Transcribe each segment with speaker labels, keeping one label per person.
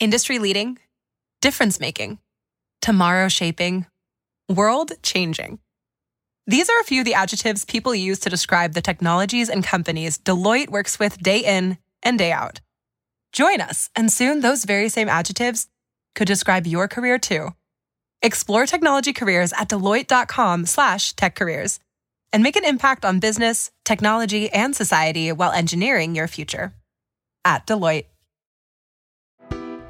Speaker 1: industry leading, difference making, tomorrow shaping, world changing. These are a few of the adjectives people use to describe the technologies and companies Deloitte works with day in and day out. Join us, and soon those very same adjectives could describe your career too. Explore technology careers at deloitte.com/techcareers and make an impact on business, technology, and society while engineering your future. At Deloitte.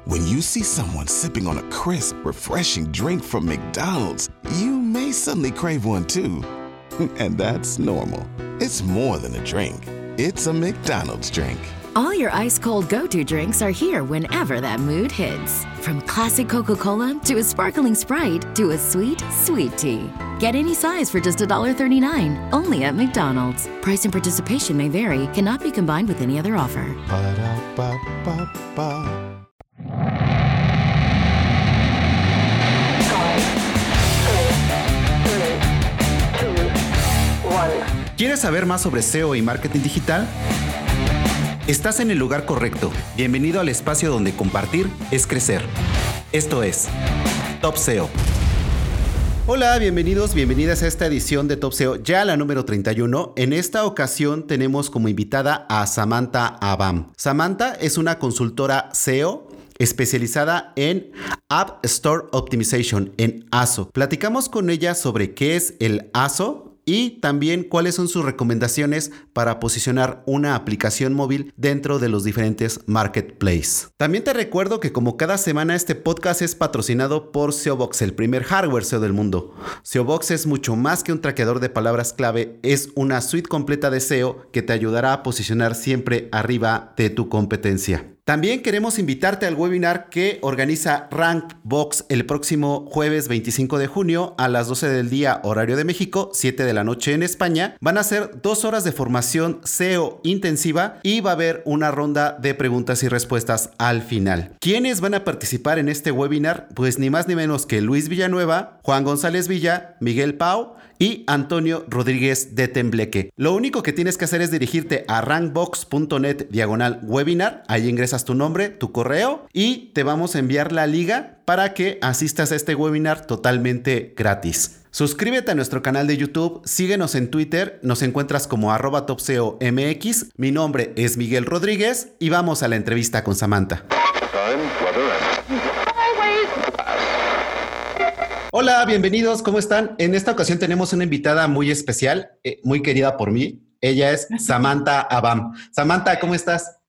Speaker 2: When you see someone sipping on a crisp, refreshing drink from McDonald's, you may suddenly crave one too. And that's normal. It's more than a drink. It's a McDonald's drink.
Speaker 3: All your ice cold go to drinks are here whenever that mood hits. From classic Coca Cola to a sparkling Sprite to a sweet, sweet tea. Get any size for just $1.39 only at McDonald's. Price and participation may vary, cannot be combined with any other offer.
Speaker 2: Ba-da-ba-ba-ba.
Speaker 4: ¿Quieres saber más sobre SEO y marketing digital? Estás en el lugar correcto. Bienvenido al espacio donde compartir es crecer. Esto es Top SEO. Hola, bienvenidos, bienvenidas a esta edición de Top SEO, ya la número 31. En esta ocasión tenemos como invitada a Samantha Abam. Samantha es una consultora SEO especializada en App Store Optimization, en ASO. Platicamos con ella sobre qué es el ASO, y también cuáles son sus recomendaciones para posicionar una aplicación móvil dentro de los diferentes marketplaces. También te recuerdo que como cada semana este podcast es patrocinado por SEObox, el primer hardware SEO del mundo. SEObox es mucho más que un traqueador de palabras clave, es una suite completa de SEO que te ayudará a posicionar siempre arriba de tu competencia. También queremos invitarte al webinar que organiza Rankbox el próximo jueves 25 de junio a las 12 del día horario de México, 7 de la noche en España. Van a ser dos horas de formación SEO intensiva y va a haber una ronda de preguntas y respuestas al final. ¿Quiénes van a participar en este webinar? Pues ni más ni menos que Luis Villanueva, Juan González Villa, Miguel Pau y Antonio Rodríguez de Tembleque. Lo único que tienes que hacer es dirigirte a rankbox.net diagonal webinar. Ahí ingresas tu nombre, tu correo y te vamos a enviar la liga para que asistas a este webinar totalmente gratis. Suscríbete a nuestro canal de YouTube, síguenos en Twitter, nos encuentras como arroba topseomx. Mi nombre es Miguel Rodríguez y vamos a la entrevista con Samantha. Hola, bienvenidos, ¿cómo están? En esta ocasión tenemos una invitada muy especial, eh, muy querida por mí. Ella es Samantha Abam. Samantha, ¿cómo estás?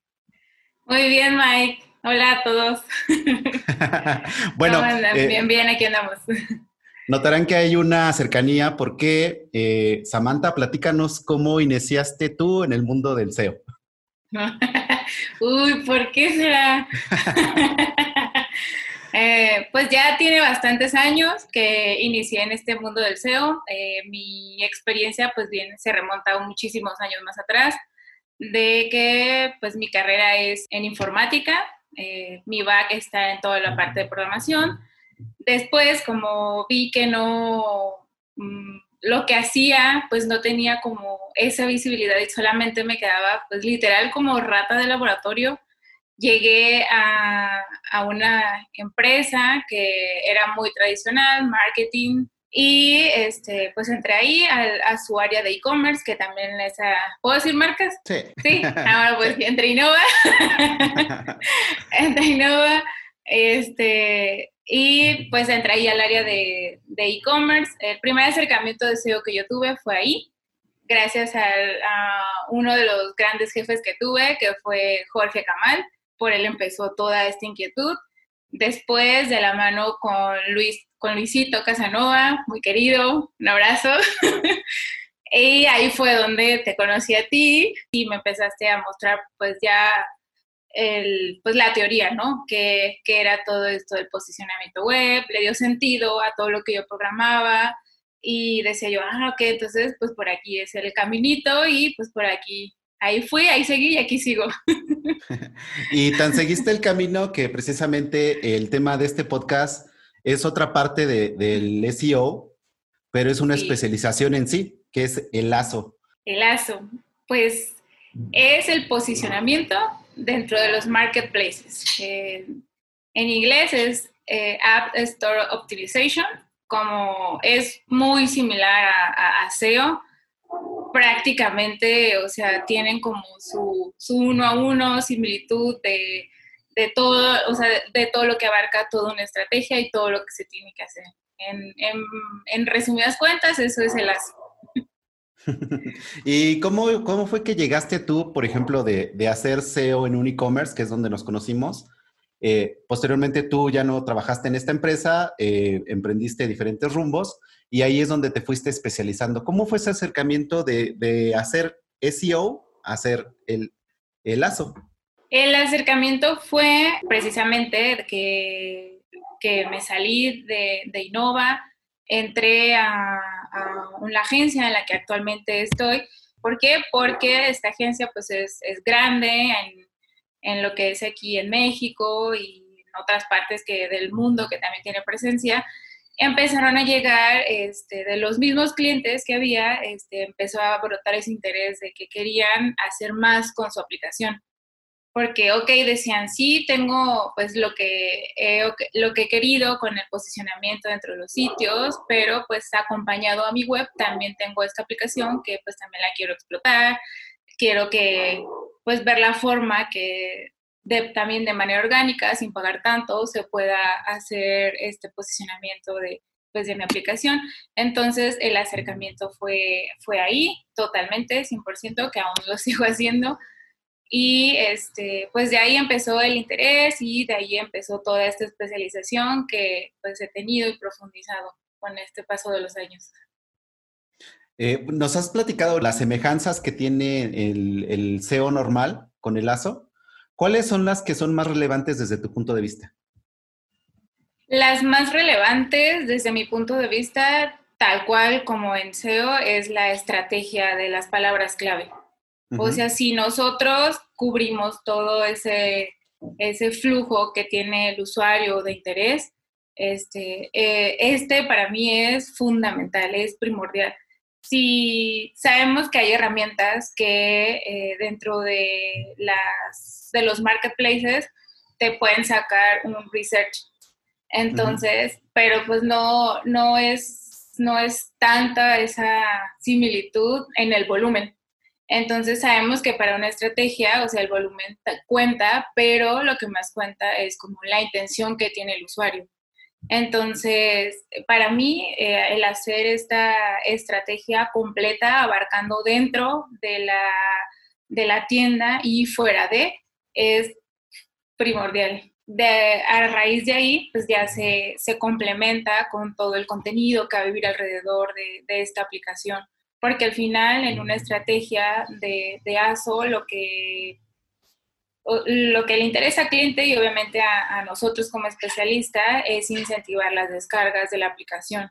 Speaker 5: Muy bien, Mike. Hola a todos.
Speaker 4: bueno, eh,
Speaker 5: bien, bien, aquí andamos.
Speaker 4: notarán que hay una cercanía porque, eh, Samantha, platícanos cómo iniciaste tú en el mundo del SEO.
Speaker 5: Uy, ¿por qué será? Eh, pues ya tiene bastantes años que inicié en este mundo del SEO. Eh, mi experiencia pues bien se remonta a muchísimos años más atrás, de que pues mi carrera es en informática, eh, mi back está en toda la parte de programación. Después, como vi que no, mm, lo que hacía pues no tenía como esa visibilidad y solamente me quedaba pues literal como rata de laboratorio, llegué a, a, una empresa que era muy tradicional, marketing, y este, pues entré ahí a, a su área de e-commerce, que también es a, ¿puedo decir marcas?
Speaker 4: Sí.
Speaker 5: Sí, ahora pues entre Innova, entre Innova, este, y pues entré ahí al área de e-commerce. El primer acercamiento de SEO que yo tuve fue ahí, gracias al, a uno de los grandes jefes que tuve, que fue Jorge Camal por él empezó toda esta inquietud. Después, de la mano con Luis, con Luisito Casanova, muy querido, un abrazo. y ahí fue donde te conocí a ti y me empezaste a mostrar pues ya el, pues la teoría, ¿no? Que, que era todo esto del posicionamiento web, le dio sentido a todo lo que yo programaba y decía yo, ah, ok, entonces pues por aquí es el caminito y pues por aquí ahí fui, ahí seguí y aquí sigo.
Speaker 4: y tan seguiste el camino que precisamente el tema de este podcast es otra parte de, del SEO, pero es una
Speaker 5: Sí.
Speaker 4: especialización en sí, que es el lazo.
Speaker 5: El ASO, pues es el posicionamiento dentro de los marketplaces. Eh, En inglés es eh, App Store Optimization, como es muy similar a, SEO, prácticamente, o sea, tienen como su, uno a uno similitud de, todo, o sea, de, todo lo que abarca toda una estrategia y todo lo que se tiene que hacer. En, resumidas cuentas, eso es el ASO.
Speaker 4: ¿Y cómo, cómo fue que llegaste tú, por ejemplo, de, de hacer SEO en un e-commerce, que es donde nos conocimos, eh, posteriormente tú ya no trabajaste en esta empresa, eh, emprendiste diferentes rumbos y ahí es donde te fuiste especializando. ¿Cómo fue ese acercamiento de, hacer SEO a hacer el, el, lazo?
Speaker 5: El acercamiento fue precisamente que, que me salí de, de Innova, entré a, una agencia en la que actualmente estoy. ¿Por qué? Porque esta agencia pues es, es grande en en lo que es aquí en México y en otras partes que, del mundo que también tiene presencia, empezaron a llegar este, de los mismos clientes que había, este, empezó a brotar ese interés de que querían hacer más con su aplicación. Porque, ok, decían, sí, tengo pues lo que, lo que he querido con el posicionamiento dentro de los sitios, pero pues acompañado a mi web también tengo esta aplicación que pues también la quiero explotar, quiero que pues ver la forma que también de manera orgánica, sin pagar tanto, se pueda hacer este posicionamiento de, pues, de mi aplicación. Entonces el acercamiento fue, fue ahí totalmente, 100%, que aún lo sigo haciendo. Y este, pues de ahí empezó el interés y de ahí empezó toda esta especialización que pues he tenido y profundizado con este paso de los años.
Speaker 4: Eh, nos has platicado las semejanzas que tiene el, SEO normal con el ASO. ¿Cuáles son las que son más relevantes desde tu punto de vista?
Speaker 5: Las más relevantes desde mi punto de vista, tal cual como en SEO, es la estrategia de las palabras clave. O sea, si nosotros cubrimos todo ese, ese flujo que tiene el usuario de interés, este, eh, este para mí es fundamental, es primordial si sabemos que hay herramientas que eh, dentro de, las, de los marketplaces te pueden sacar un research. Entonces, pero pues no, no, es, no es tanta esa similitud en el volumen. Entonces sabemos que para una estrategia, o sea, el volumen cuenta, pero lo que más cuenta es como la intención que tiene el usuario. Entonces, para mí, eh, el hacer esta estrategia completa, abarcando dentro de la, de la tienda y fuera de, es primordial. De, a raíz de ahí, pues ya se, se, complementa con todo el contenido que va a vivir alrededor de, esta aplicación. Porque al final, en una estrategia de, de ASO, lo que lo que le interesa al cliente y obviamente a, nosotros como especialista es incentivar las descargas de la aplicación.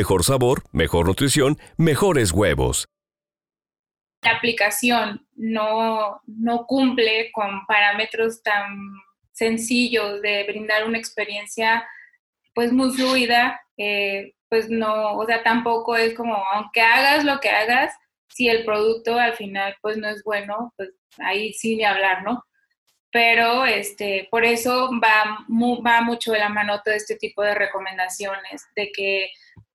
Speaker 6: Mejor sabor, mejor nutrición, mejores huevos.
Speaker 5: La aplicación no, no cumple con parámetros tan sencillos de brindar una experiencia pues muy fluida, eh, pues no, o sea, tampoco es como, aunque hagas lo que hagas, si el producto al final pues no es bueno, pues ahí sí ni hablar, ¿no? Pero este, por eso va, va mucho de la mano todo este tipo de recomendaciones, de que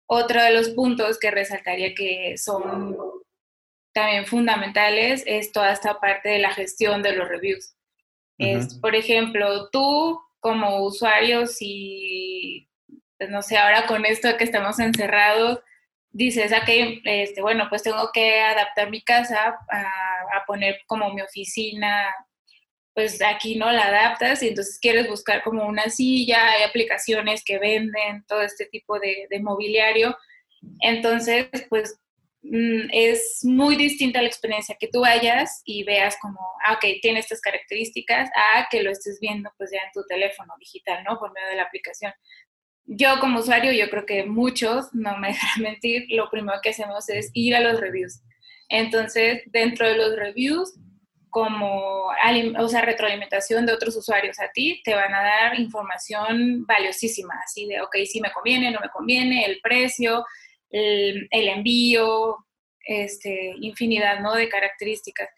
Speaker 5: otro de los puntos que resaltaría que son también fundamentales es toda esta parte de la gestión de los reviews. es, por ejemplo, tú como usuario, si, pues no sé, ahora con esto que estamos encerrados, dices, ok, este, bueno, pues tengo que adaptar mi casa a, a poner como mi oficina pues aquí no la adaptas y entonces quieres buscar como una silla, hay aplicaciones que venden todo este tipo de, mobiliario. Entonces, pues mm, es muy distinta la experiencia que tú vayas y veas como, ah, ok, tiene estas características, a que lo estés viendo pues ya en tu teléfono digital, ¿no? Por medio de la aplicación. Yo como usuario, yo creo que muchos, no me dejarán mentir, lo primero que hacemos es ir a los reviews. Entonces, dentro de los reviews, como o sea, retroalimentación de otros usuarios a ti, te van a dar información valiosísima, así de, ok, si me conviene, no me conviene, el precio, el, envío, este, infinidad ¿no? de características.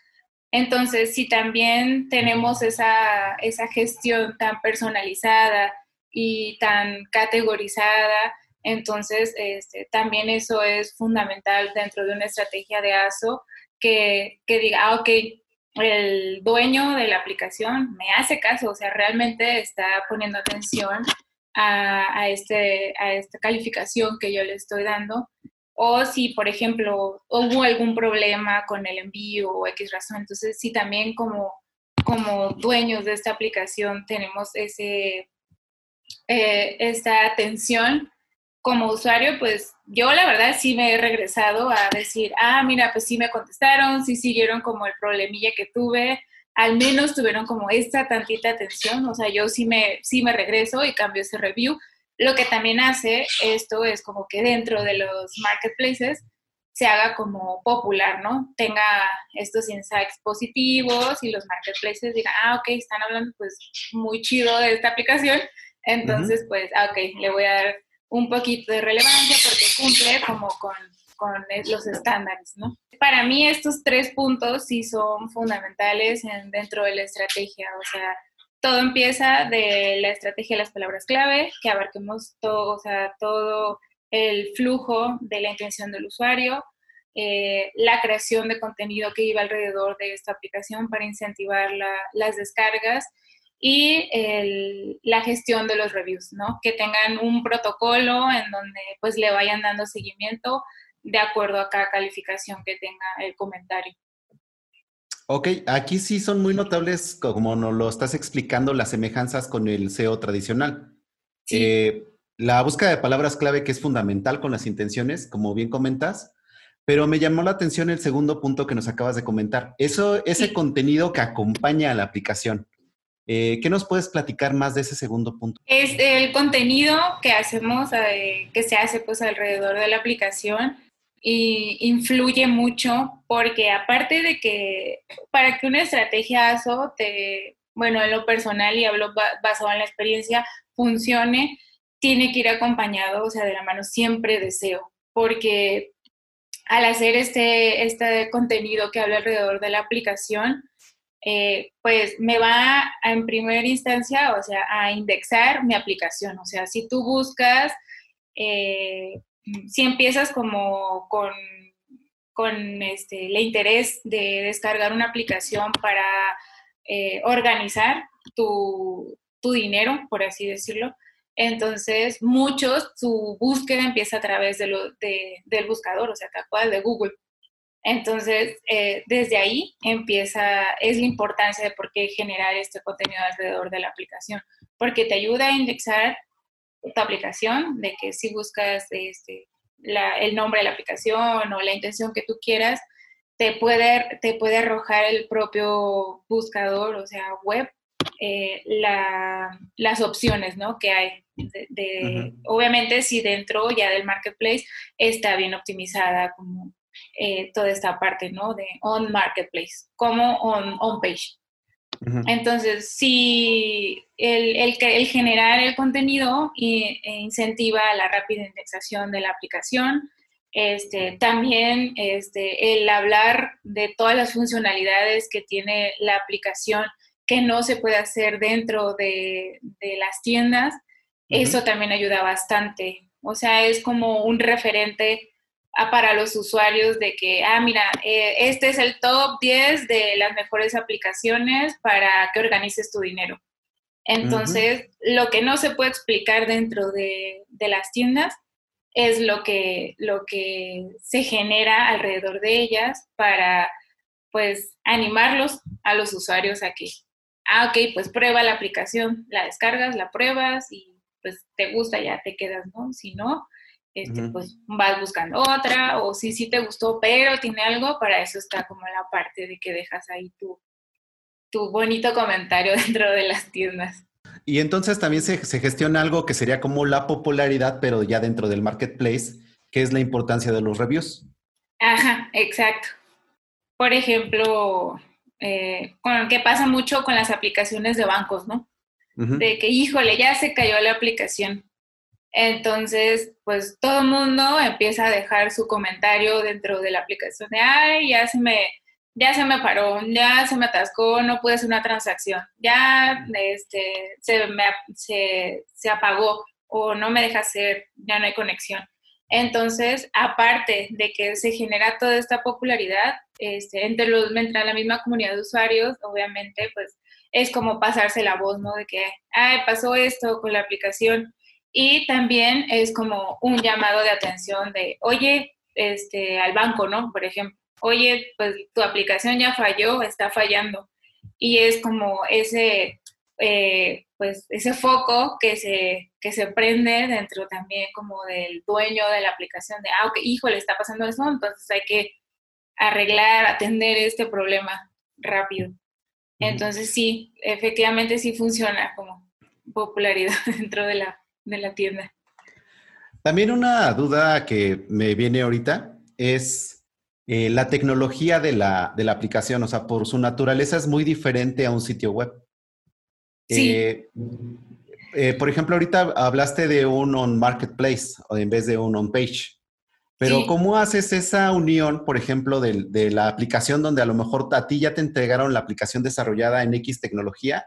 Speaker 5: Entonces, si también tenemos esa, esa gestión tan personalizada y tan categorizada, entonces este, también eso es fundamental dentro de una estrategia de ASO que, que diga, ah, ok, el dueño de la aplicación me hace caso, o sea, realmente está poniendo atención a, este, a esta calificación que yo le estoy dando. O si, por ejemplo, hubo algún problema con el envío o X razón. Entonces, si también como, como dueños de esta aplicación tenemos ese, eh, esta atención como usuario, pues yo la verdad sí me he regresado a decir, ah, mira, pues sí me contestaron, sí siguieron como el problemilla que tuve, al menos tuvieron como esta tantita atención, o sea, yo sí me, sí me regreso y cambio ese review. Lo que también hace esto es como que dentro de los marketplaces se haga como popular, ¿no? Tenga estos insights positivos y los marketplaces digan, ah, ok, están hablando pues muy chido de esta aplicación, entonces pues, ah, ok, le voy a dar un poquito de relevancia porque cumple como con, con los estándares, ¿no? Para mí estos tres puntos sí son fundamentales en, dentro de la estrategia, o sea, todo empieza de la estrategia de las palabras clave, que abarquemos todo, o sea, todo el flujo de la intención del usuario, eh, la creación de contenido que iba alrededor de esta aplicación para incentivar las descargas y la gestión de los reviews, ¿no? Que tengan un protocolo en donde pues le vayan dando seguimiento de acuerdo a cada calificación que tenga el comentario.
Speaker 4: Ok, aquí sí son muy notables, como nos lo estás explicando, las semejanzas con el SEO tradicional. Eh, la búsqueda de palabras clave que es fundamental con las intenciones, como bien comentas, pero me llamó la atención el segundo punto que nos acabas de comentar. Eso, ese contenido que acompaña a la aplicación. Eh, ¿Qué nos puedes platicar más de ese segundo punto?
Speaker 5: Es el contenido que hacemos, eh, que se hace pues alrededor de la aplicación y influye mucho porque aparte de que para que una estrategia ASO te, bueno, en lo personal y hablo basado en la experiencia, funcione, tiene que ir acompañado, o sea, de la mano siempre deseo, porque al hacer este, este contenido que habla alrededor de la aplicación, eh, pues me va en primera instancia, o sea, a indexar mi aplicación. O sea, si tú buscas, eh, si empiezas como con, con este, el interés de descargar una aplicación para eh, organizar tu, tu dinero, por así decirlo, entonces, muchos, su búsqueda empieza a través de lo, de, del buscador, o sea, tal cual de Google. Entonces, eh, desde ahí empieza, es la importancia de por qué generar este contenido alrededor de la aplicación, porque te ayuda a indexar tu aplicación, de que si buscas este, el nombre de la aplicación o la intención que tú quieras, te puede, te puede arrojar el propio buscador, o sea, web, eh, las opciones ¿no? que hay. De, Obviamente, si dentro ya del marketplace está bien optimizada como eh, toda esta parte, ¿no? De on marketplace, como on, on page. Entonces, si el, el, el, generar el contenido e incentiva la rápida indexación de la aplicación, este, también este, el hablar de todas las funcionalidades que tiene la aplicación que no se puede hacer dentro de, de las tiendas, eso también ayuda bastante. O sea, es como un referente para los usuarios de que, ah, mira, eh, este es el top 10 de las mejores aplicaciones para que organices tu dinero. Entonces, lo que no se puede explicar dentro de, las tiendas es lo que, lo que se genera alrededor de ellas para, pues, animarlos a los usuarios a que, ah, ok, pues prueba la aplicación, la descargas, la pruebas y pues te gusta, ya te quedas, ¿no? Si no, este, pues vas buscando otra, o si sí te gustó, pero tiene algo, para eso está como la parte de que dejas ahí tu, tu bonito comentario dentro de las tiendas.
Speaker 4: Y entonces también se, se, gestiona algo que sería como la popularidad, pero ya dentro del marketplace, que es la importancia de los reviews.
Speaker 5: Ajá, exacto. Por ejemplo, eh, con que pasa mucho con las aplicaciones de bancos, ¿no? De que, híjole, ya se cayó la aplicación. Entonces, pues todo el mundo empieza a dejar su comentario dentro de la aplicación de, ay, ya se me, ya se me paró, ya se me atascó, no pude hacer una transacción, ya este, se, me, se, se apagó o no me deja hacer, ya no hay conexión. Entonces, aparte de que se genera toda esta popularidad este, entre, los, entre la misma comunidad de usuarios, obviamente, pues es como pasarse la voz, ¿no? De que, ay, pasó esto con la aplicación. Y también es como un llamado de atención de, oye, este, al banco, ¿no? Por ejemplo, oye, pues tu aplicación ya falló, está fallando. Y es como ese, eh, pues ese foco que se, que se prende dentro también como del dueño de la aplicación de, ah, ok, hijo, le está pasando eso, entonces hay que arreglar, atender este problema rápido. Entonces sí, efectivamente sí funciona como popularidad dentro de la, de la tienda.
Speaker 4: También una duda que me viene ahorita es eh, la tecnología de la, de la aplicación, o sea, por su naturaleza es muy diferente a un sitio web.
Speaker 5: Sí.
Speaker 4: Eh, eh, por ejemplo, ahorita hablaste de un on marketplace o en vez de un on page. Pero ¿cómo haces esa unión, por ejemplo, de, de, la aplicación donde a lo mejor a ti ya te entregaron la aplicación desarrollada en X tecnología,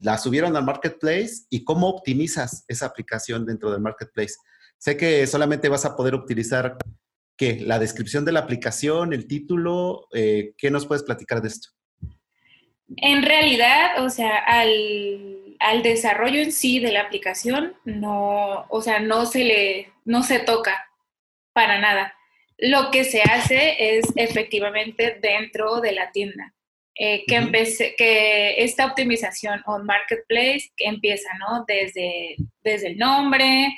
Speaker 4: la subieron al marketplace y cómo optimizas esa aplicación dentro del marketplace? Sé que solamente vas a poder utilizar ¿qué? la descripción de la aplicación, el título. Eh, ¿Qué nos puedes platicar de esto?
Speaker 5: En realidad, o sea, al, al, desarrollo en sí de la aplicación, no, o sea, no se le, no se toca para nada. Lo que se hace es efectivamente dentro de la tienda. Eh, que, empecé, que esta optimización on marketplace que empieza, ¿no? Desde, desde el nombre,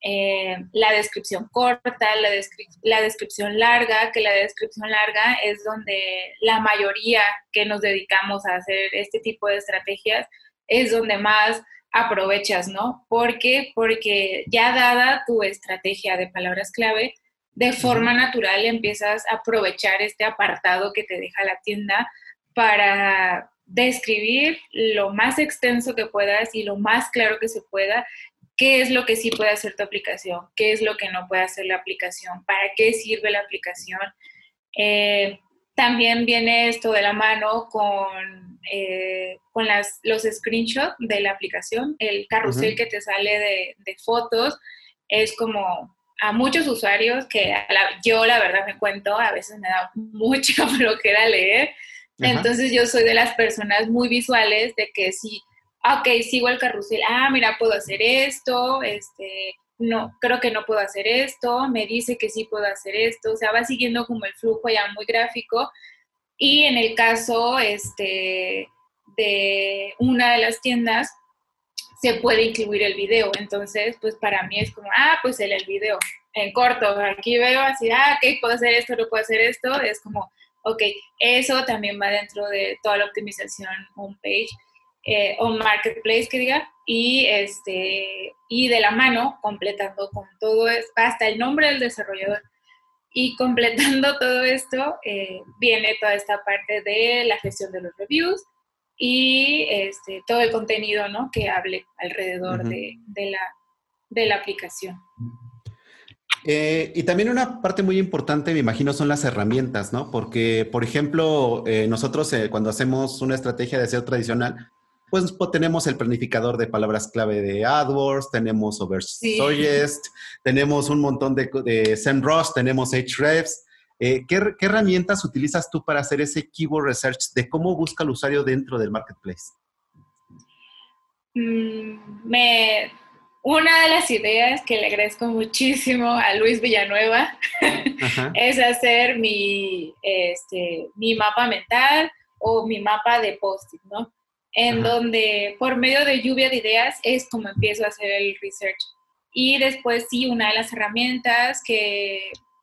Speaker 5: eh, la descripción corta, la, la, descripción larga, que la descripción larga es donde la mayoría que nos dedicamos a hacer este tipo de estrategias es donde más aprovechas, ¿no? ¿Por qué? Porque ya dada tu estrategia de palabras clave, de forma natural empiezas a aprovechar este apartado que te deja la tienda para describir lo más extenso que puedas y lo más claro que se pueda qué es lo que sí puede hacer tu aplicación, qué es lo que no puede hacer la aplicación, para qué sirve la aplicación. Eh, también viene esto de la mano con, eh, con las, los screenshots de la aplicación, el carrusel que te sale de, de, fotos, es como a muchos usuarios que yo la verdad me cuento, a veces me da mucha flojera leer, entonces yo soy de las personas muy visuales de que si ok, sigo el carrusel, ah, mira, puedo hacer esto, este, no, creo que no puedo hacer esto, me dice que sí puedo hacer esto, o sea, va siguiendo como el flujo ya muy gráfico. Y en el caso este, de una de las tiendas, se puede incluir el video. Entonces, pues para mí es como, ah, pues el, el video en corto. Aquí veo así, ah, ok, puedo hacer esto, no puedo hacer esto. Es como, ok, eso también va dentro de toda la optimización homepage eh, o marketplace que diga, y, este, y de la mano, completando con todo esto, hasta el nombre del desarrollador. Y completando todo esto, eh, viene toda esta parte de la gestión de los reviews y este, todo el contenido ¿no? que hable alrededor de, de, la, de la aplicación.
Speaker 4: Eh, y también una parte muy importante, me imagino, son las herramientas, ¿no? Porque, por ejemplo, eh, nosotros eh, cuando hacemos una estrategia de SEO tradicional, pues, pues, tenemos el planificador de palabras clave de AdWords, tenemos Oversuggest, tenemos un montón de, de SEMrush, tenemos Ahrefs. Eh, ¿qué, ¿qué, herramientas utilizas tú para hacer ese keyword research de cómo busca el usuario dentro del marketplace?
Speaker 5: Mm, me, una de las ideas que le agradezco muchísimo a Luis Villanueva es hacer mi, este, mi mapa mental o mi mapa de post ¿no? en donde por medio de lluvia de ideas es como empiezo a hacer el research. Y después sí, una de las herramientas que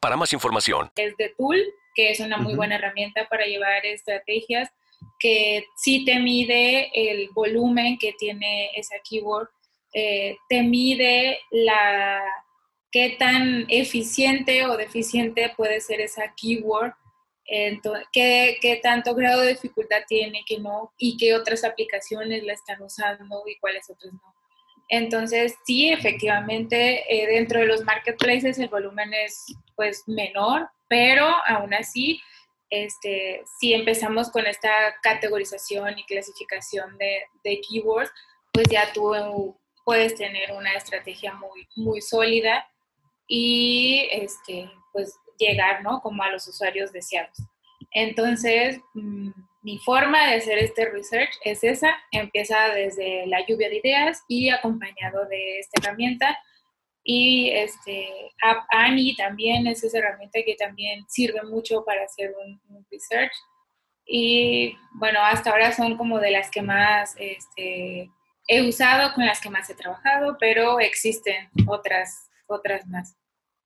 Speaker 6: para más información.
Speaker 5: Es de Tool, que es una muy buena herramienta para llevar estrategias que sí te mide el volumen que tiene esa keyword, eh, te mide la qué tan eficiente o deficiente puede ser esa keyword, entonces, qué, qué, tanto grado de dificultad tiene, que no, y qué otras aplicaciones la están usando y cuáles otras no. Entonces, sí, efectivamente, eh, dentro de los marketplaces el volumen es pues menor, pero aún así, este, si empezamos con esta categorización y clasificación de, keywords, pues ya tú puedes tener una estrategia muy, muy sólida y este, pues llegar, ¿no? Como a los usuarios deseados. Entonces, mm, mi forma de hacer este research es esa, empieza desde la lluvia de ideas y acompañado de esta herramienta. Y este, Annie también es esa herramienta que también sirve mucho para hacer un, research. Y bueno, hasta ahora son como de las que más este, he usado, con las que más he trabajado, pero existen otras, otras más.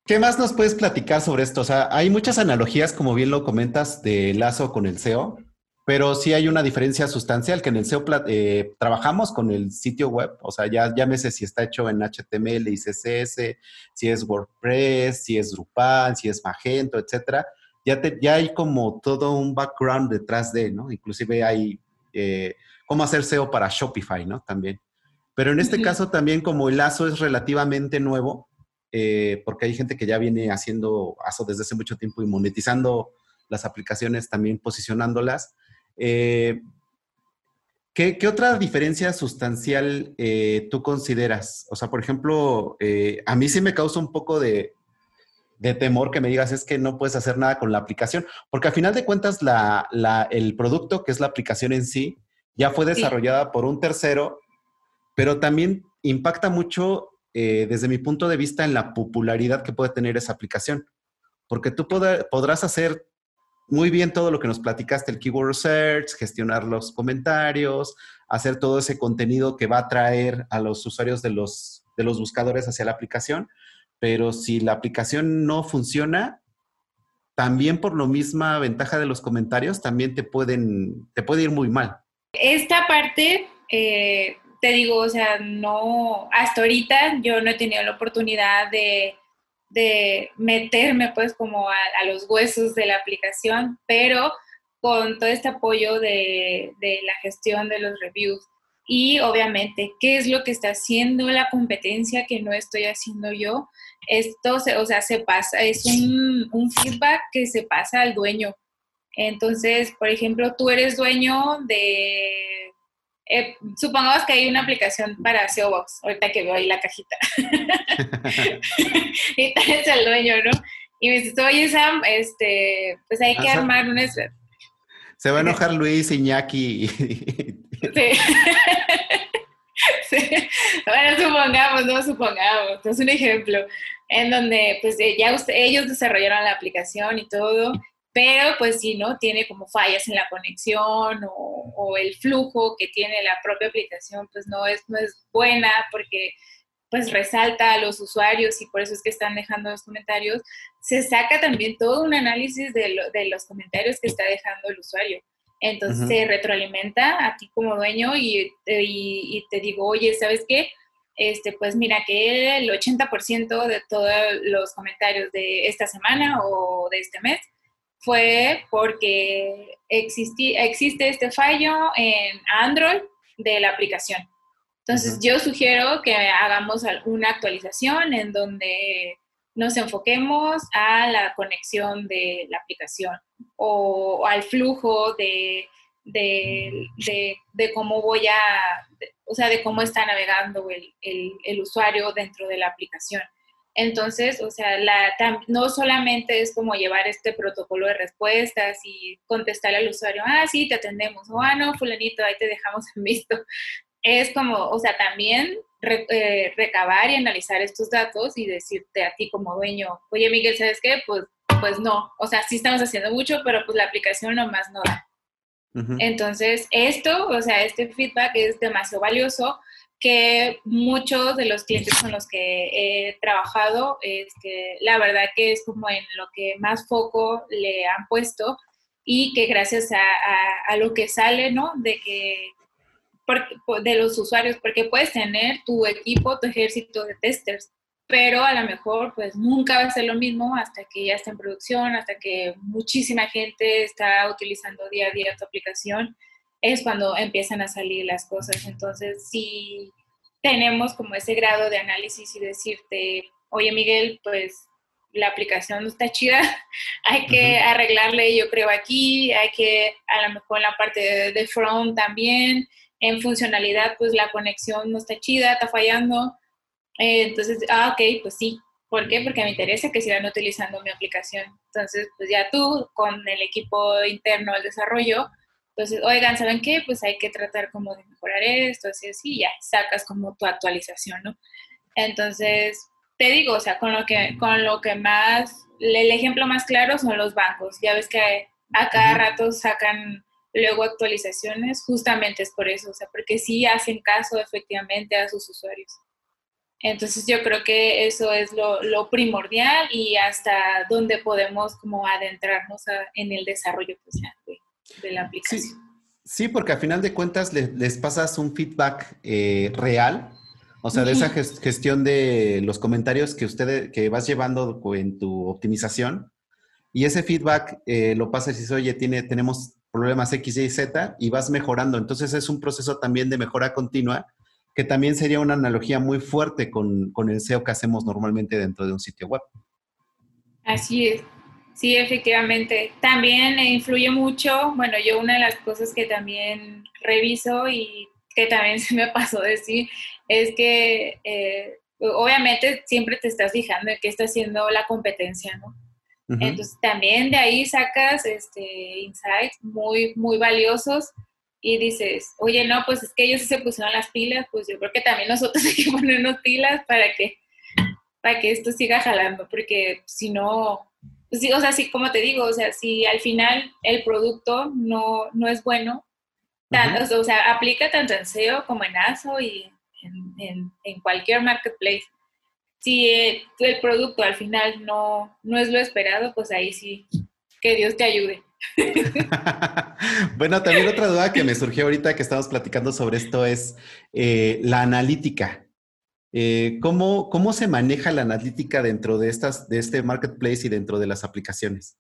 Speaker 4: ¿Qué más nos puedes platicar sobre esto? O sea, hay muchas analogías, como bien lo comentas, de Lazo con el SEO pero sí hay una diferencia sustancial que en el SEO eh, trabajamos con el sitio web, o sea, ya llámese si está hecho en HTML y CSS, si es WordPress, si es Drupal, si es Magento, etcétera. Ya, ya hay como todo un background detrás de, ¿no? Inclusive hay eh, cómo hacer SEO para Shopify, ¿no? También. Pero en este caso también como el ASO es relativamente nuevo, eh, porque hay gente que ya viene haciendo ASO desde hace mucho tiempo y monetizando las aplicaciones, también posicionándolas, eh, ¿qué, otra diferencia sustancial eh, tú consideras? O sea, por ejemplo, eh, a mí sí me causa un poco de, temor que me digas es que no puedes hacer nada con la aplicación, porque al final de cuentas el producto, que es la aplicación en sí, ya fue desarrollada por un tercero, pero también impacta mucho desde mi punto de vista en la popularidad que puede tener esa aplicación, porque tú podrás hacer muy bien todo lo que nos platicaste, el keyword research, gestionar los comentarios, hacer todo ese contenido que va a traer a los usuarios de los, de los buscadores hacia la aplicación. Pero si la aplicación no funciona, también por lo misma ventaja de los comentarios, también te pueden, te puede ir muy mal.
Speaker 5: Esta parte, eh, te digo, o sea, no, hasta ahorita yo no he tenido la oportunidad de de meterme pues como a, los huesos de la aplicación, pero con todo este apoyo de, la gestión de los reviews y obviamente qué es lo que está haciendo la competencia que no estoy haciendo yo. Esto, se, o sea, se pasa, es un, un feedback que se pasa al dueño. Entonces, por ejemplo, tú eres dueño de eh, supongamos que hay una aplicación para SEO Box, ahorita que veo ahí la cajita. y tal es el dueño, ¿no? Y me dice, oye Sam, este, pues hay que armar una...
Speaker 4: Se va a enojar Luis, Iñaki.
Speaker 5: sí. sí. Bueno, supongamos, no supongamos, es un ejemplo en donde pues ya ellos desarrollaron la aplicación y todo, pero pues si ¿no? Tiene como fallas en la conexión o, el flujo que tiene la propia aplicación, pues no es, no es buena porque pues resalta a los usuarios y por eso es que están dejando los comentarios, se saca también todo un análisis de, los comentarios que está dejando el usuario. Entonces se retroalimenta a ti como dueño y, y, te digo, oye, ¿sabes qué? Este, pues mira que el 80% de todos los comentarios de esta semana o de este mes fue porque existe este fallo en Android de la aplicación. Entonces, yo sugiero que hagamos una actualización en donde nos enfoquemos a la conexión de la aplicación o, al flujo de, de, cómo voy a, o sea, de cómo está navegando el, el, usuario dentro de la aplicación. Entonces, o sea, la, no solamente es como llevar este protocolo de respuestas y contestarle al usuario, ah, sí, te atendemos, o ah, no, fulanito, ahí te dejamos en visto. Es como, o sea, también eh, recabar y analizar estos datos y decirte a ti como dueño, oye, Miguel, ¿sabes qué? Pues, pues no, o sea, sí estamos haciendo mucho, pero pues la aplicación nomás no da. Entonces, esto, o sea, este feedback es demasiado valioso que muchos de los clientes con los que he trabajado, este, la verdad que es como en lo que más foco le han puesto y que gracias a, lo que sale, ¿no? De que de los usuarios, porque puedes tener tu equipo, tu ejército de testers, pero a lo mejor pues nunca va a ser lo mismo hasta que ya está en producción, hasta que muchísima gente está utilizando día a día tu aplicación es cuando empiezan a salir las cosas. Entonces, si tenemos como ese grado de análisis y decirte, oye Miguel, pues la aplicación no está chida, hay que arreglarle, yo creo, aquí, hay que a lo mejor en la parte de, front también, en funcionalidad, pues la conexión no está chida, está fallando. Eh, entonces, ah, ok, pues sí. ¿Por qué? Porque me interesa que sigan utilizando mi aplicación. Entonces, pues ya tú, con el equipo interno del desarrollo, entonces, oigan, ¿saben qué? Pues hay que tratar como de mejorar esto, así, así, ya sacas como tu actualización, ¿no? Entonces, te digo, o sea, con lo que, con lo que más, el ejemplo más claro son los bancos. Ya ves que a cada rato sacan luego actualizaciones, justamente es por eso, o sea, porque sí hacen caso efectivamente a sus usuarios. Entonces yo creo que eso es lo, lo primordial y hasta donde podemos como adentrarnos en el desarrollo pues, de la aplicación.
Speaker 4: Sí, porque al final de cuentas les, pasas un feedback eh, real, o sea, de esa gestión de los comentarios que ustedes, que vas llevando en tu optimización, y ese feedback eh, lo pasas y dices, oye, tiene, tenemos problemas X, Y, Z, y vas mejorando. Entonces es un proceso también de mejora continua, que también sería una analogía muy fuerte con, con el SEO que hacemos normalmente dentro de un sitio web.
Speaker 5: Así es. Sí, efectivamente. También influye mucho, bueno, yo una de las cosas que también reviso y que también se me pasó decir es que eh, obviamente siempre te estás fijando en qué está haciendo la competencia, ¿no? Entonces también de ahí sacas este, insights muy, muy valiosos y dices, oye, no, pues es que ellos se pusieron las pilas, pues yo creo que también nosotros hay que ponernos pilas para que, para que esto siga jalando, porque si no, pues sí, o sea, sí, como te digo, o sea, si al final el producto no, no es bueno, o sea, aplica tanto en SEO como en ASO y en, en, cualquier marketplace. Si el, producto al final no, no es lo esperado, pues ahí sí, que Dios te ayude.
Speaker 4: bueno, también otra duda que me surgió ahorita que estamos platicando sobre esto es eh, la analítica. Eh, ¿cómo, ¿Cómo se maneja la analítica dentro de, estas, de este marketplace y dentro de las aplicaciones?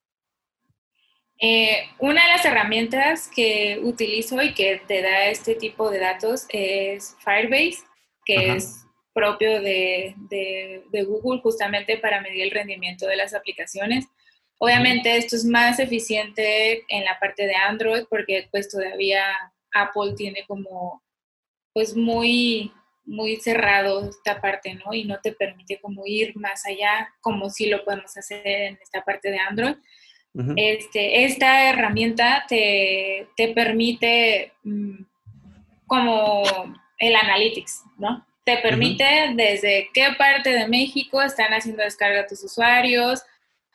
Speaker 5: Eh, una de las herramientas que utilizo y que te da este tipo de datos es Firebase, que es propio de, de, Google justamente para medir el rendimiento de las aplicaciones. Obviamente esto es más eficiente en la parte de Android porque pues todavía Apple tiene como pues muy muy cerrado esta parte, ¿no? Y no te permite como ir más allá, como si lo podemos hacer en esta parte de Android. este, esta herramienta te, te permite mm, como el analytics, ¿no? Te permite desde qué parte de México están haciendo descarga tus usuarios,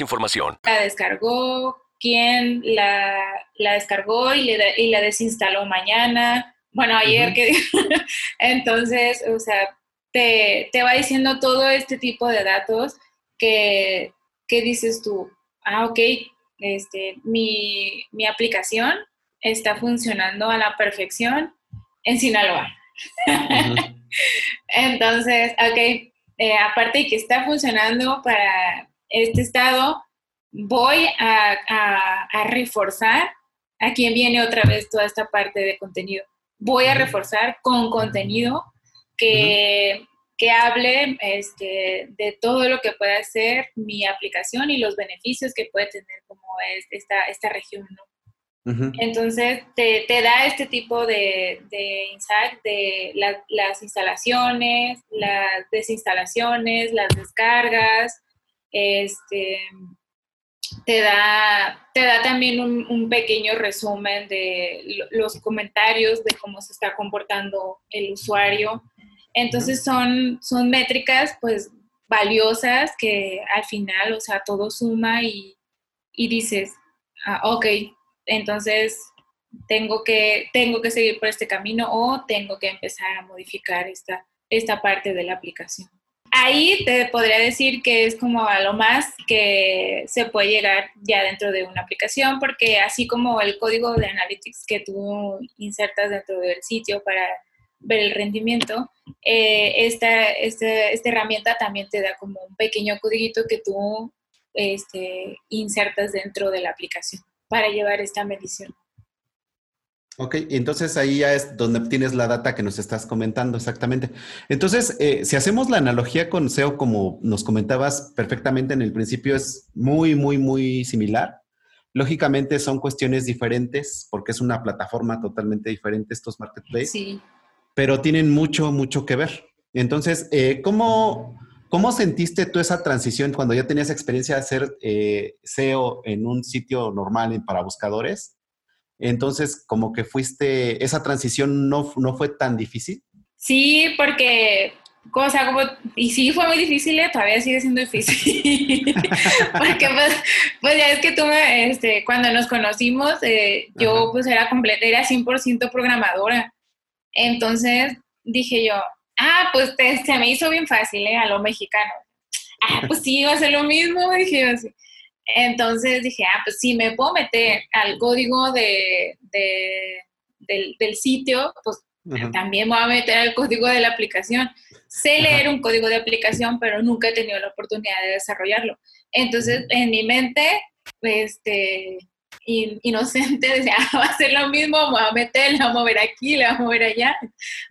Speaker 6: información
Speaker 5: la descargó, quién la, descargó y, le, y la desinstaló mañana. Bueno, ayer que... Entonces, o sea, te, va diciendo todo este tipo de datos que, dices tú, ah, ok, este, mi, mi aplicación está funcionando a la perfección en Sinaloa. Entonces, ok, eh, aparte de que está funcionando para este estado, voy a, reforzar a quien viene otra vez toda esta parte de contenido. Voy a reforzar con contenido que, hable este, de todo lo que puede hacer mi aplicación y los beneficios que puede tener como es esta, esta región. Entonces, te, da este tipo de, de insight de las instalaciones, las desinstalaciones, las descargas, este, te da, te da también un, pequeño resumen de los comentarios de cómo se está comportando el usuario. Entonces son, son métricas pues valiosas que al final, o sea, todo suma y, dices, ah, ok, entonces tengo que, tengo que seguir por este camino o tengo que empezar a modificar esta, esta parte de la aplicación ahí te podría decir que es como a lo más que se puede llegar ya dentro de una aplicación, porque así como el código de Analytics que tú insertas dentro del sitio para ver el rendimiento, eh, esta, esta, esta, herramienta también te da como un pequeño codiguito que tú este, insertas dentro de la aplicación para llevar esta medición.
Speaker 4: Ok, entonces ahí ya es donde tienes la data que nos estás comentando exactamente. Entonces, eh, si hacemos la analogía con SEO, como nos comentabas perfectamente en el principio, es muy, muy, muy similar. Lógicamente son cuestiones diferentes porque es una plataforma totalmente diferente estos marketplaces, sí. pero tienen mucho, mucho que ver. Entonces, eh, ¿cómo, ¿cómo sentiste tú esa transición cuando ya tenías experiencia de hacer eh, SEO en un sitio normal para buscadores? Entonces, como que fuiste, esa transición no, no fue tan difícil.
Speaker 5: Sí, porque, cosa como, y sí fue muy difícil, ¿eh? todavía sigue siendo difícil. porque pues, pues, ya es que tú, este, cuando nos conocimos, eh, yo pues era completa, era 100% programadora. Entonces dije yo, ah, pues se me hizo bien fácil, ¿eh? A lo mexicano. Ah, pues sí, iba a ser lo mismo, dije así. Entonces dije, ah, pues si me puedo meter al código de, del, sitio, pues también voy a meter al código de la aplicación. Sé leer un código de aplicación, pero nunca he tenido la oportunidad de desarrollarlo. Entonces, en mi mente, este, inocente, decía, ah, va a ser lo mismo, me voy a meter, la voy a mover aquí, la voy a mover allá.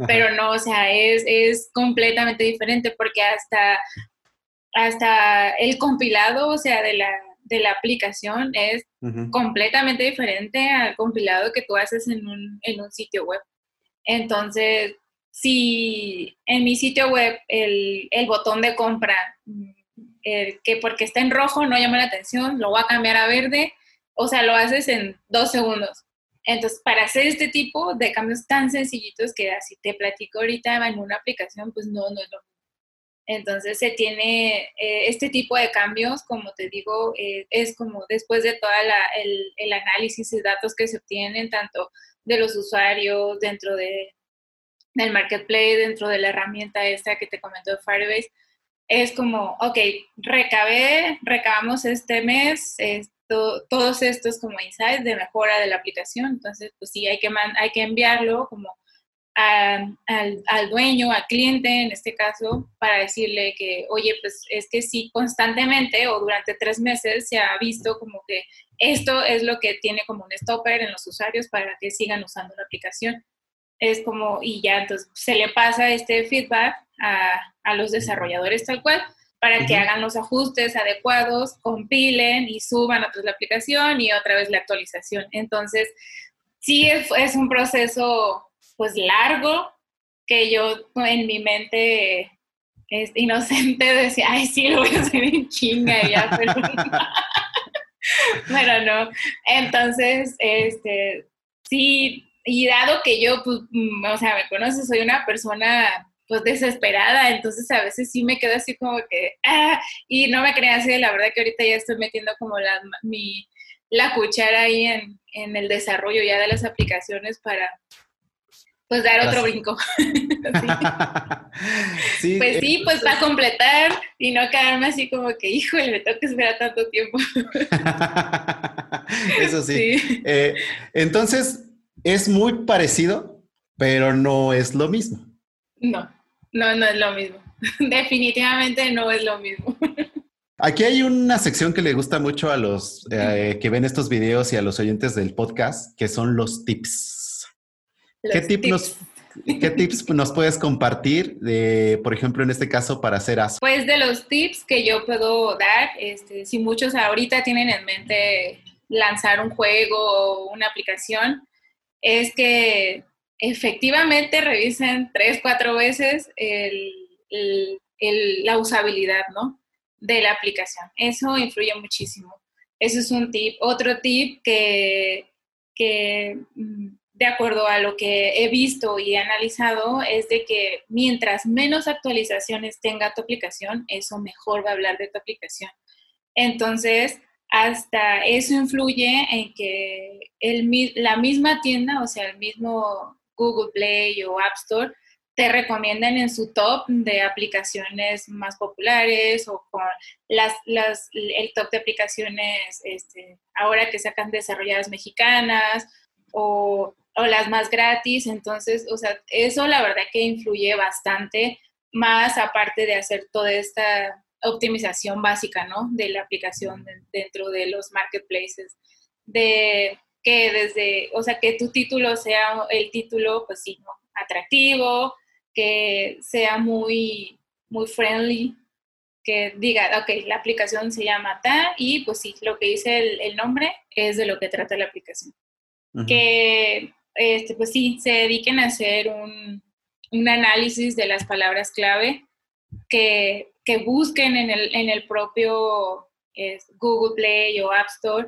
Speaker 5: Pero no, o sea, es, es completamente diferente porque hasta, hasta el compilado, o sea, de la, de la aplicación es completamente diferente al compilado que tú haces en un, sitio web. Entonces, si en mi sitio web el, botón de compra, mm, que porque está en rojo no llama la atención, lo voy a cambiar a verde, o sea, lo haces en dos segundos. Entonces, para hacer este tipo de cambios tan sencillitos que así te platico ahorita en una aplicación, pues no, no es lo entonces se tiene eh, este tipo de cambios, como te digo, eh, es como después de todo el, el, análisis y datos que se obtienen, tanto de los usuarios dentro de, del marketplace, dentro de la herramienta esta que te comentó Firebase, es como, ok, recabé, recabamos este mes esto, todos estos como insights de mejora de la aplicación, entonces pues sí, hay que, hay que enviarlo como al, dueño, al cliente en este caso, para decirle que, oye, pues es que sí, constantemente o durante tres meses se ha visto como que esto es lo que tiene como un stopper en los usuarios para que sigan usando la aplicación. Es como, y ya entonces se le pasa este feedback a, a los desarrolladores tal cual para que hagan los ajustes adecuados, compilen y suban otra vez la aplicación y otra vez la actualización. Entonces, sí es, es un proceso pues largo que yo en mi mente es inocente decía, ay, sí, lo voy a hacer en chinga ya, pero no. Entonces, este, sí, y dado que yo, pues, mm, o sea, me conoces, soy una persona pues desesperada, entonces a veces sí me quedo así como que, ah, y no me creas así, la verdad que ahorita ya estoy metiendo como la, mi, la cuchara ahí en, en el desarrollo ya de las aplicaciones para pues dar otro brinco. sí. pues sí, pues para completar y no quedarme así como que, híjole, me tengo que esperar tanto tiempo.
Speaker 4: Eso sí. Eh, entonces, es muy parecido pero no es lo mismo.
Speaker 5: No, no, no es lo mismo. Definitivamente no es lo mismo.
Speaker 4: Aquí hay una sección que le gusta mucho a los eh, que ven estos videos y a los oyentes del podcast, que son los tips. ¿Qué, tips. Nos, ¿Qué tips nos puedes compartir, de, por ejemplo, en este caso, para hacer ASO?
Speaker 5: Pues de los tips que yo puedo dar, este, si muchos ahorita tienen en mente lanzar un juego o una aplicación, es que efectivamente revisen tres, cuatro veces la usabilidad, ¿no? De la aplicación. Eso influye muchísimo. Eso es un tip. Otro tip que, que, mm, de acuerdo a lo que he visto y he analizado, es de que mientras menos actualizaciones tenga tu aplicación, eso mejor va a hablar de tu aplicación. Entonces, hasta eso influye en que el, la misma tienda, o sea, el mismo Google Play o App Store, te recomiendan en su top de aplicaciones más populares o con las, el top de aplicaciones este, ahora que sacan desarrolladas mexicanas o, o, las más gratis. Entonces, o sea, eso la verdad que influye bastante, más aparte de hacer toda esta optimización básica, ¿no? De la aplicación dentro de los marketplaces. De que desde, o sea, que tu título sea el título, pues sí, ¿no? Atractivo, que sea muy, muy friendly, que diga, ok, la aplicación se llama ta y pues sí, lo que dice el, nombre es de lo que trata la aplicación. Que, este, pues sí, se dediquen a hacer un, un análisis de las palabras clave que, que busquen en el, en el propio Google Play o App Store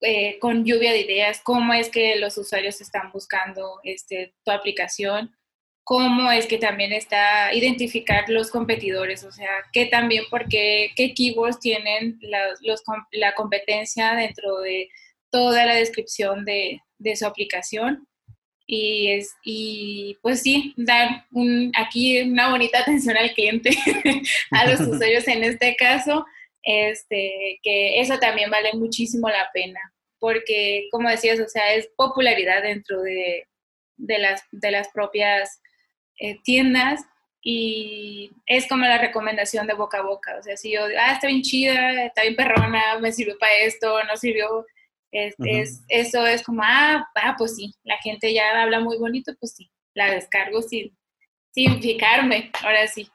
Speaker 5: Eh, con lluvia de ideas, cómo es que los usuarios están buscando este, tu aplicación, cómo es que también está identificar los competidores, o sea, qué también, porque qué keywords tienen la, los, la competencia dentro de toda la descripción de, de su aplicación. Y, es, y pues sí, dar un, aquí una bonita atención al cliente, a los usuarios en este caso, este, que eso también vale muchísimo la pena porque, como decías, o sea, es popularidad dentro de, las, de las propias eh, tiendas y es como la recomendación de boca a boca. O sea, si yo, ah, está bien chida, está bien perrona, me sirvió para esto, no sirvió, es, eso es como, ah, ah, pues sí, la gente ya habla muy bonito, pues sí, la descargo sin, sin fijarme, ahora sí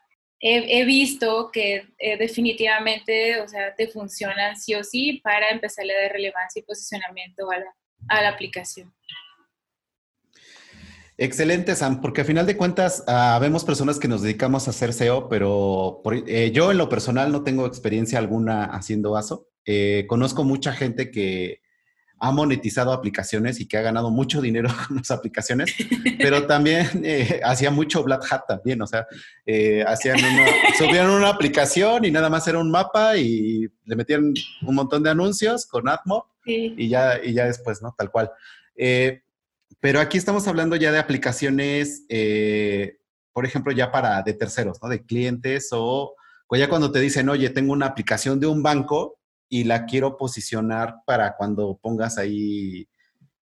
Speaker 5: he, visto que eh, definitivamente, o sea, te funcionan sí o sí para empezarle a dar relevancia y posicionamiento a la, aplicación.
Speaker 4: Excelente, Sam, porque a final de cuentas uh, vemos personas que nos dedicamos a hacer SEO, pero eh, yo en lo personal no tengo experiencia alguna haciendo ASO. Eh, conozco mucha gente que ha monetizado aplicaciones y que ha ganado mucho dinero con las aplicaciones, pero también eh, hacía mucho Black Hat también, o sea, eh, hacían una, subían una aplicación y nada más era un mapa y le metían un montón de anuncios con AdMob y, ya, y ya después, ¿no? Tal cual. Eh, pero aquí estamos hablando ya de aplicaciones, por ejemplo, ya para de terceros, ¿no? De clientes o, o ya cuando te dicen, oye, tengo una aplicación de un banco y la quiero posicionar para cuando pongas ahí,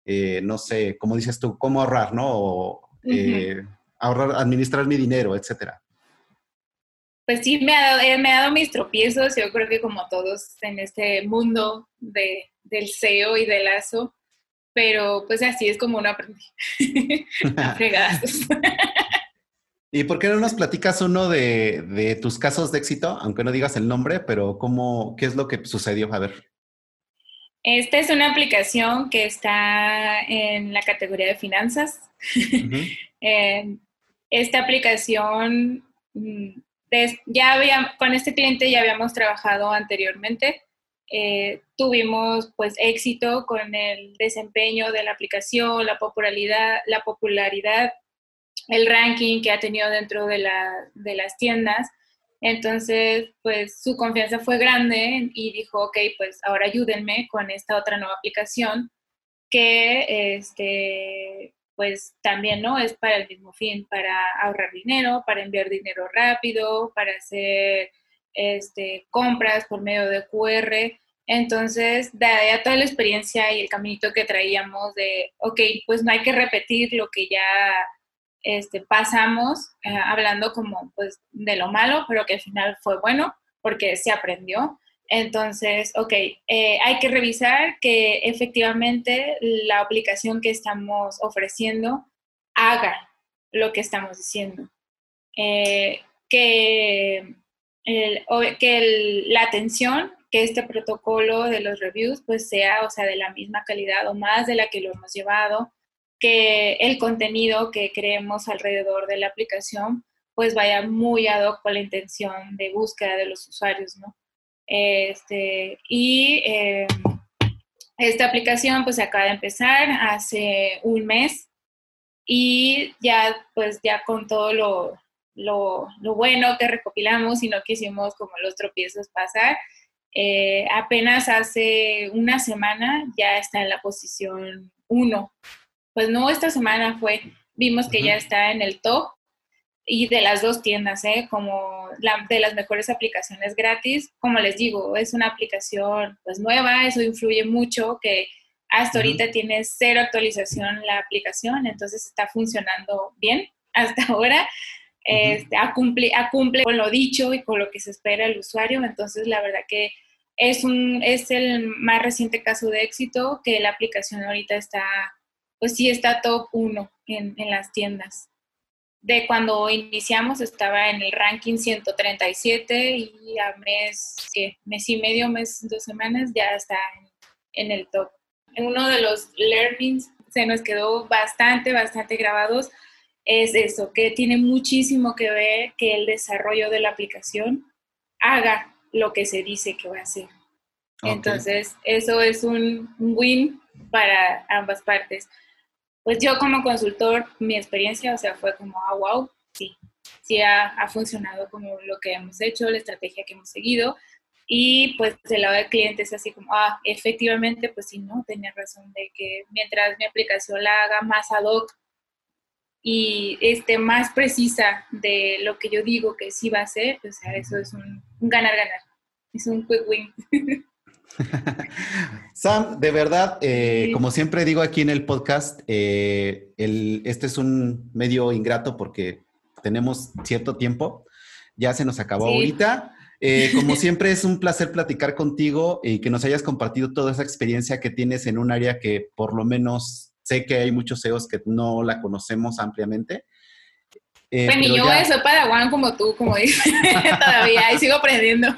Speaker 4: eh, no sé, como dices tú, cómo ahorrar, ¿no? O, eh, ahorrar, administrar mi dinero, etcétera.
Speaker 5: Pues sí, me ha, dado, eh, me ha dado mis tropiezos, yo creo que como todos en este mundo de, del SEO y del lazo, pero pues así es como uno aprende.
Speaker 4: ¿Y por qué no nos platicas uno de, tus casos de éxito, aunque no digas el nombre, pero cómo, qué es lo que sucedió? A ver.
Speaker 5: Esta es una aplicación que está en la categoría de finanzas. Eh, esta aplicación, mm, ya había, con este cliente ya habíamos trabajado anteriormente eh, tuvimos pues éxito con el desempeño de la aplicación, la popularidad, la popularidad, el ranking que ha tenido dentro de, de las tiendas. Entonces, pues su confianza fue grande y dijo, ok, pues ahora ayúdenme con esta otra nueva aplicación que este, pues también no es para el mismo fin, para ahorrar dinero, para enviar dinero rápido, para hacer este, compras por medio de QR. Entonces, dada toda la experiencia y el caminito que traíamos de, ok, pues no hay que repetir lo que ya este, pasamos, eh, hablando como pues de lo malo, pero que al final fue bueno porque se aprendió. Entonces, ok, eh, hay que revisar que efectivamente la aplicación que estamos ofreciendo haga lo que estamos diciendo. Eh, que que la atención, que este protocolo de los reviews pues sea, o sea, de la misma calidad o más de la que lo hemos llevado, que el contenido que creemos alrededor de la aplicación pues vaya muy ad hoc con la intención de búsqueda de los usuarios, ¿no? Este, y em, esta aplicación pues acaba de empezar hace un mes y ya pues ya con todo lo, lo, bueno que recopilamos y no quisimos como los tropiezos pasar. Eh, apenas hace una semana ya está en la posición 1. Pues no esta semana fue, vimos que ya está en el top y de las dos tiendas, ¿eh? como la, de las mejores aplicaciones gratis. Como les digo, es una aplicación pues nueva, eso influye mucho, que hasta ahorita tiene cero actualización la aplicación, entonces está funcionando bien hasta ahora. Este, a, cumple, cumple con lo dicho y con lo que se espera el usuario, entonces la verdad que es, un, es el más reciente caso de éxito que la aplicación ahorita está, pues sí está top 1 en, en las tiendas de cuando iniciamos estaba en el ranking 137 y a mes, ¿qué? mes y medio, mes, dos semanas, ya está en, el top. Uno de los learnings se nos quedó bastante, bastante grabados es eso, que tiene muchísimo que ver que el desarrollo de la aplicación haga lo que se dice que va a hacer. Entonces, eso es un win para ambas partes pues yo como consultor, mi experiencia, o sea, fue como, ah, wow, sí, sí ha, ha, funcionado como lo que hemos hecho, la estrategia que hemos seguido. Y pues del lado del cliente es así como, ah, efectivamente, pues sí, no, tenía razón de que mientras mi aplicación la haga más ad hoc y esté más precisa de lo que yo digo que sí va a ser, pues eso es un ganar-ganar, es un quick win.
Speaker 4: Sam, de verdad, eh, como siempre digo aquí en el podcast, eh, este es un medio ingrato porque tenemos cierto tiempo. Ya se nos acabó ahorita. Eh, como siempre, es un placer platicar contigo y que nos hayas compartido toda esa experiencia que tienes en un área que por lo menos sé que hay muchos CEOs que no la conocemos ampliamente.
Speaker 5: Eh, pues yo ya... soy padawan como tú, como dices, todavía, y sigo aprendiendo.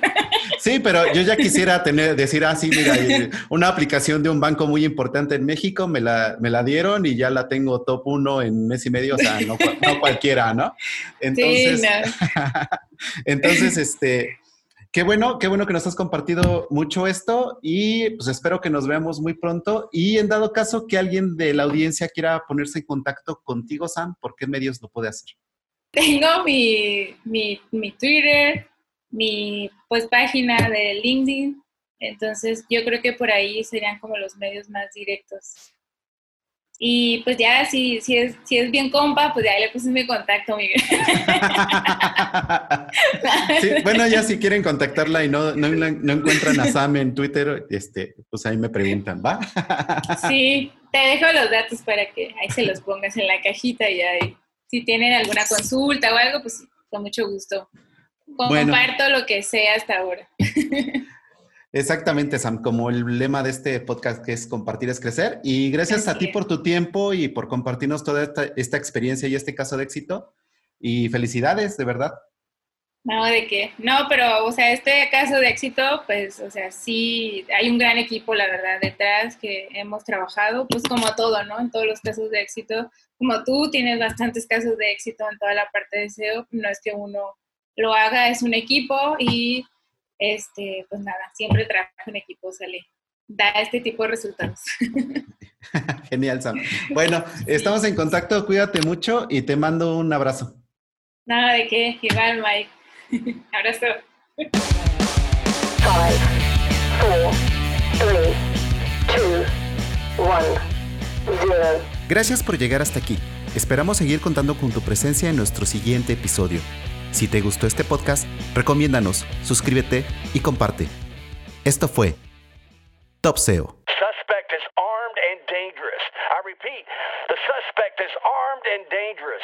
Speaker 4: Sí, pero yo ya quisiera tener, decir así, ah, mira, una aplicación de un banco muy importante en México, me la, me la dieron y ya la tengo top uno en mes y medio, o sea, no, cualquiera, ¿no? Entonces, entonces, este, qué bueno, qué bueno que nos has compartido mucho esto y pues espero que nos veamos muy pronto y en dado caso que alguien de la audiencia quiera ponerse en contacto contigo, Sam, ¿por qué medios lo puede hacer?
Speaker 5: Tengo mi, mi, mi Twitter, mi pues página de LinkedIn, entonces yo creo que por ahí serían como los medios más directos. Y pues ya, si, si, es, si es bien compa, pues ya le puse mi contacto, Miguel.
Speaker 4: bueno, ya si quieren contactarla y no, no, no, encuentran a Sam en Twitter, este, pues ahí me preguntan, ¿va?
Speaker 5: sí, te dejo los datos para que ahí se los pongas en la cajita y ahí si tienen alguna consulta o algo, pues con mucho gusto. Comparto lo que sea hasta ahora.
Speaker 4: Exactamente, Sam, como el lema de este podcast que es compartir es crecer. Y gracias a ti por tu tiempo y por compartirnos toda esta, esta, experiencia y este caso de éxito. Y felicidades, de verdad.
Speaker 5: No, de qué. No, pero, o sea, este caso de éxito, pues, o sea, sí, hay un gran equipo, la verdad, detrás que hemos trabajado, pues como todo, ¿no? En todos los casos de éxito, como tú tienes bastantes casos de éxito en toda la parte de SEO, no es que uno lo haga, es un equipo y este, pues nada, siempre trabajo en equipo, sale, da este tipo de resultados.
Speaker 4: Genial, Sam. Bueno, estamos en contacto, cuídate mucho y te mando un abrazo.
Speaker 5: Nada de qué, igual, Mike. abrazo.
Speaker 7: Five, four, three, two, one, zero.
Speaker 4: Gracias por llegar hasta aquí. Esperamos seguir contando con tu presencia en nuestro siguiente episodio. Si te gustó este podcast, recomiéndanos, suscríbete y comparte. Esto fue Top SEO.
Speaker 8: Suspect is armed and dangerous. I repeat, the suspect is armed and dangerous.